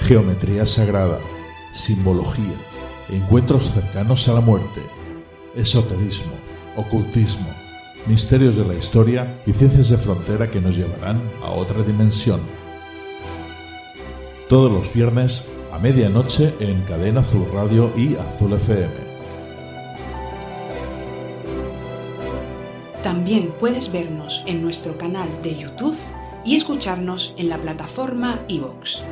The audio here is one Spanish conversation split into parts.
geometría sagrada, simbología, encuentros cercanos a la muerte, esoterismo, ocultismo, misterios de la historia y ciencias de frontera que nos llevarán a otra dimensión. Todos los viernes a medianoche en Cadena Azul Radio y Azul FM. También puedes vernos en nuestro canal de YouTube y escucharnos en la plataforma iVoox.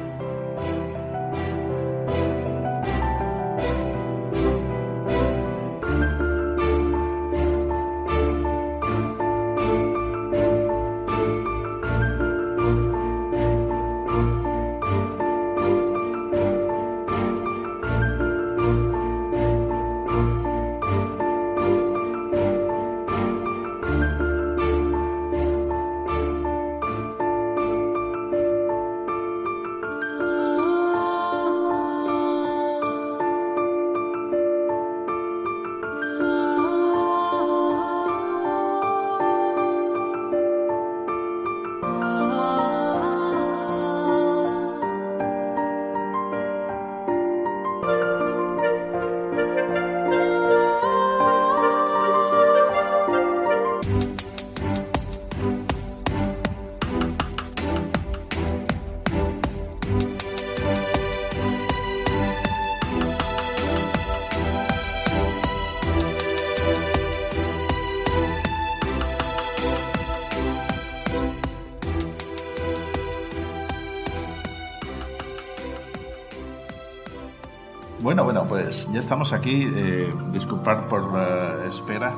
Bueno, bueno, pues ya estamos aquí. Eh, disculpad por la espera.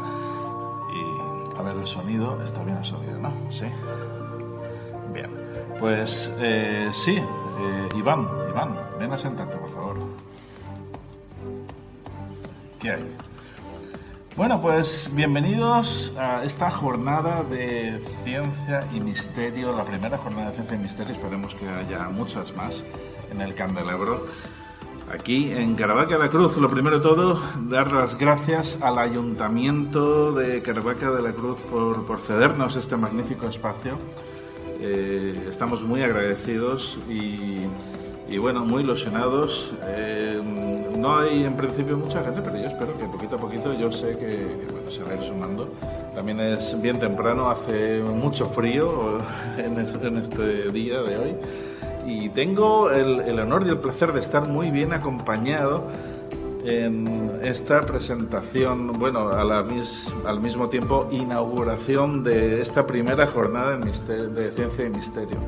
Y a ver el sonido. Está bien el sonido, ¿no? Sí. Bien. Pues eh, sí, eh, Iván, Iván, ven a sentarte, por favor. ¿Qué hay? Bueno, pues bienvenidos a esta jornada de ciencia y misterio, la primera jornada de ciencia y misterio, esperemos que haya muchas más en el Candelabro. Aquí en Caravaca de la Cruz, lo primero de todo, dar las gracias al Ayuntamiento de Caravaca de la Cruz por, cedernos este magnífico espacio. Eh, estamos muy agradecidos y, bueno, muy ilusionados. Eh, no hay en principio mucha gente, pero yo espero que poquito a poquito yo sé que, se va a ir sumando. También es bien temprano, hace mucho frío en, en este día de hoy y tengo el, el, honor y el placer de estar muy bien acompañado en esta presentación, bueno, a la mis, al mismo tiempo inauguración de esta primera jornada de, misterio, de ciencia y misterio.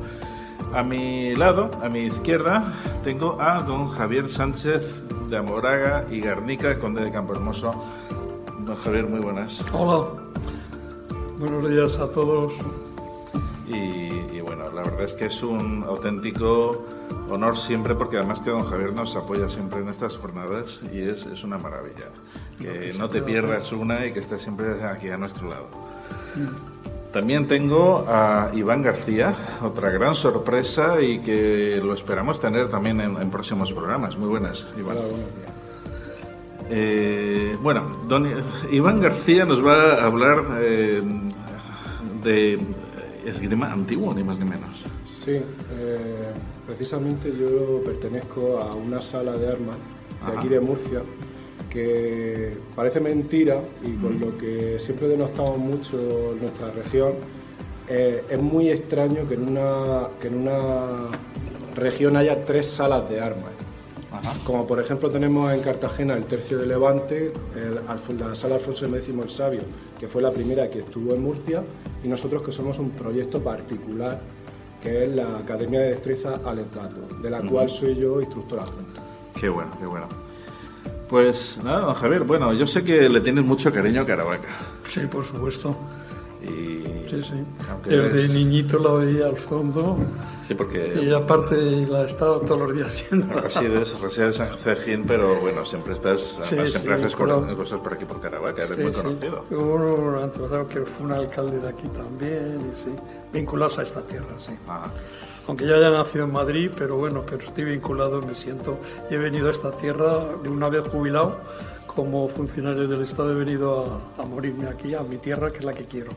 A mi lado, a mi izquierda, tengo a don Javier Sánchez de Amoraga y Garnica, conde de Campo Hermoso. Don Javier, muy buenas. Hola, buenos días a todos. Y, bueno, la verdad es que es un auténtico honor siempre, porque además que don Javier nos apoya siempre en estas jornadas y es, es una maravilla. Que no te pierdas una y que estés siempre aquí a nuestro lado. También tengo a Iván García, otra gran sorpresa y que lo esperamos tener también en, en próximos programas. Muy buenas, Iván. Hola, buenos días. Eh, bueno, don Iván García nos va a hablar eh, de esgrima antiguo, ni más ni menos. Sí, eh, precisamente yo pertenezco a una sala de armas de Ajá. aquí de Murcia que parece mentira y con lo que siempre denostamos mucho en nuestra región, eh, es muy extraño que en una, que en una región haya tres salas de armas. Como por ejemplo tenemos en Cartagena el Tercio de Levante, el, la sala Alfonso X el Sabio, que fue la primera que estuvo en Murcia, y nosotros que somos un proyecto particular, que es la Academia de Destreza Alentato, de la cual soy yo instructor adjunto. Qué bueno, qué bueno. Pues nada, don Javier, bueno, yo sé que le tienes mucho cariño a Caravaca. Sí, por supuesto. Y, sí, sí. Desde niñito la veía al fondo. Sí, porque... Y aparte la he estado todos los días haciendo. Resides, resides en Cejín, pero bueno, siempre estás... siempre haces cosas por aquí, por Caravaca, eres muy conocido. Sí. Hubo que fue un alcalde de aquí también, y sí, vinculados a esta tierra, sí. Aunque yo haya nacido en Madrid, pero bueno, pero estoy vinculado, me siento... Y he venido a esta tierra de una vez jubilado como funcionario del Estado he venido a, morirme aquí, a mi tierra, que es la que quiero.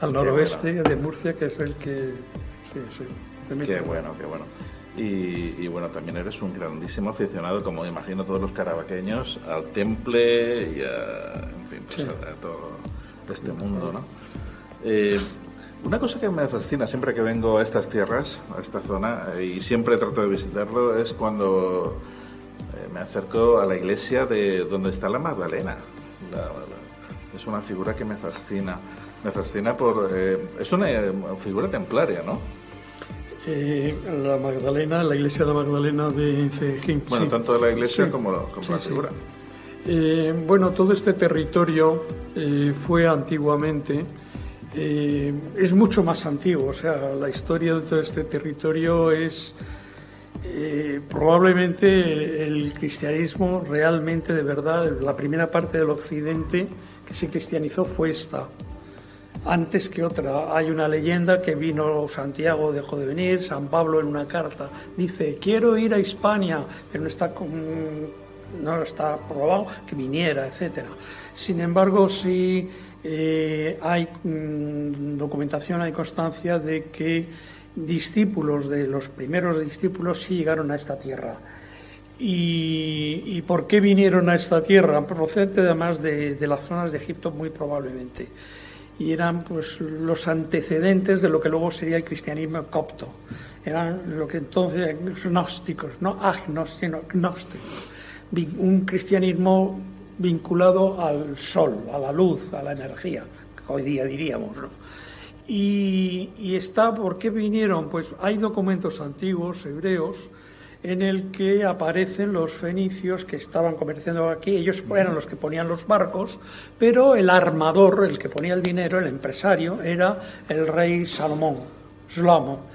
Al noroeste de Murcia, que es el que... Sí, sí, qué bueno, qué bueno. Y, bueno, también eres un grandísimo aficionado, como imagino todos los carabaqueños, al temple y a, en fin, pues a, todo este mundo, ¿no? Eh, una cosa que me fascina siempre que vengo a estas tierras, a esta zona, y siempre trato de visitarlo, es cuando me acerco a la iglesia de donde está la Magdalena. Es una figura que me fascina. Me fascina por... Eh, es una figura templaria, ¿no? Eh, la Magdalena, la iglesia de la Magdalena de Cejín. Bueno, tanto de la iglesia como, la figura. Eh, bueno, todo este territorio fue antiguamente, es mucho más antiguo, o sea, la historia de todo este territorio es eh, probablemente el cristianismo realmente de verdad, la primera parte del occidente que se cristianizó fue esta, antes que otra. Hay una leyenda que vino Santiago, dejó de venir, San Pablo en una carta dice, quiero ir a Hispania, pero no está, no está probado que viniera, etc. Sin embargo, sí eh, hay mm, documentación, hay constancia de que discípulos de los primeros discípulos sí llegaron a esta tierra. ¿Y, por qué vinieron a esta tierra? Procedente además de, las zonas de Egipto muy probablemente. Y eran pues los antecedentes de lo que luego sería el cristianismo copto. Eran lo que entonces gnósticos, no agnósticos, gnósticos. Un cristianismo vinculado al sol, a la luz, a la energía, hoy día diríamos. ¿no? Y, está, ¿por qué vinieron? Pues hay documentos antiguos, hebreos, en el que aparecen los fenicios que estaban comerciando aquí. Ellos eran los que ponían los barcos, pero el armador, el que ponía el dinero, el empresario, era el rey Salomón, Shlomo.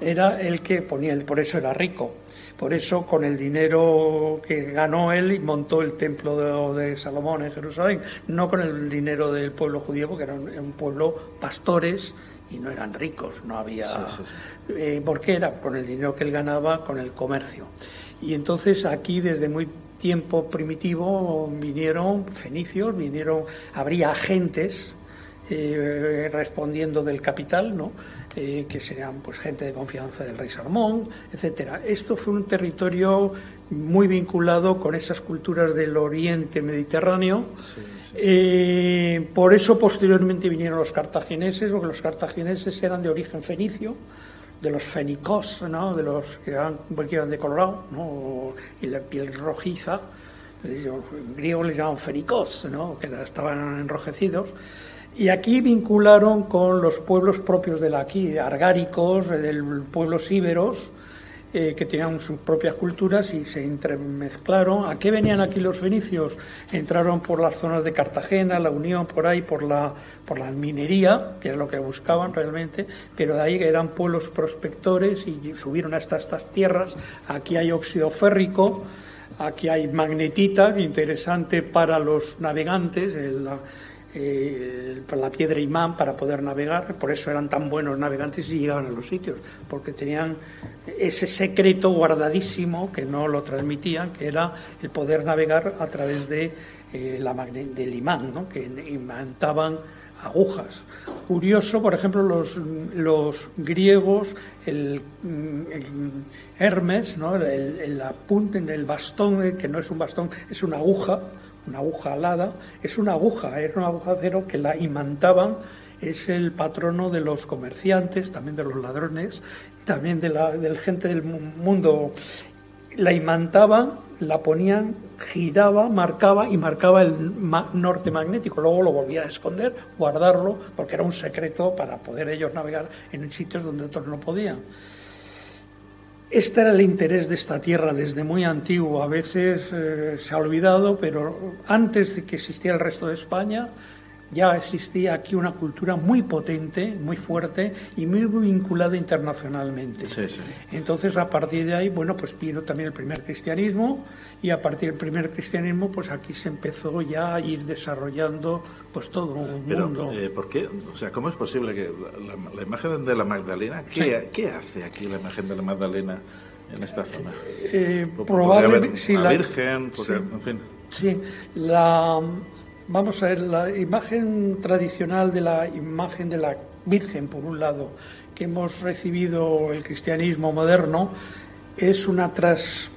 Era el que ponía, por eso era rico. Por eso, con el dinero que ganó él, montó el templo de, Salomón en Jerusalén, no con el dinero del pueblo judío, porque era un, pueblo pastores y no eran ricos, no había... Eh, ¿Por qué era? Con el dinero que él ganaba, con el comercio. Y entonces aquí, desde muy tiempo primitivo, vinieron fenicios, vinieron, habría agentes eh, respondiendo del capital, ¿no? Eh, que serían pues, gente de confianza del rey Salomón, etcétera. Esto fue un territorio muy vinculado con esas culturas del Oriente Mediterráneo. Eh, por eso posteriormente vinieron los cartagineses, porque los cartagineses eran de origen fenicio, de los fenicos, ¿no? de los que eran, de colorado ¿no? y la piel rojiza. Los griegos les llamaban fenicos, ¿no? que estaban enrojecidos. Y aquí vincularon con los pueblos propios de la aquí, argáricos, del pueblos íberos, eh, que tenían sus propias culturas y se entremezclaron. ¿A qué venían aquí los fenicios? Entraron por las zonas de Cartagena, la Unión, por ahí, por la, por la minería, que es lo que buscaban realmente, pero de ahí eran pueblos prospectores y subieron hasta estas tierras. Aquí hay óxido férrico, aquí hay magnetita, interesante para los navegantes. Eh, la piedra imán para poder navegar, por eso eran tan buenos navegantes y llegaban a los sitios, porque tenían ese secreto guardadísimo que no lo transmitían, que era el poder navegar a través de, eh, la del imán, que imantaban agujas. Curioso, por ejemplo, los, los griegos, el, Hermes, ¿no? el, el, el bastón, que no es un bastón, es una aguja, una aguja alada, es una aguja, era una aguja de acero que la imantaban es el patrono de los comerciantes, también de los ladrones, también de la del gente del mundo. La imantaban, la ponían, giraba, marcaba y marcaba el norte magnético. Luego lo volvían a esconder, guardarlo, porque era un secreto para poder ellos navegar en sitios donde otros no podían. Este era el interés de esta tierra desde muy antiguo. A veces eh, se ha olvidado, pero antes de que existiera el resto de España, ya existía aquí una cultura muy potente, muy fuerte y muy vinculada internacionalmente. Entonces, a partir de ahí, bueno, pues vino también el primer cristianismo y a partir del primer cristianismo, pues aquí se empezó ya a ir desarrollando pues todo un mundo. Eh, ¿por qué? O sea, ¿cómo es posible que la, imagen de la Magdalena, ¿qué, hace aquí la imagen de la Magdalena en esta zona? Eh, probablemente, sí, la Virgen, en fin. Sí, la Vamos a ver, la imagen tradicional de la imagen de la Virgen, por un lado, que hemos recibido el cristianismo moderno, es una tras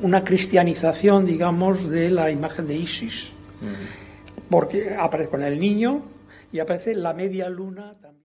una cristianización, digamos, de la imagen de Isis. Porque aparece con el niño y aparece la media luna también.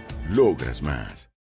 Logras más.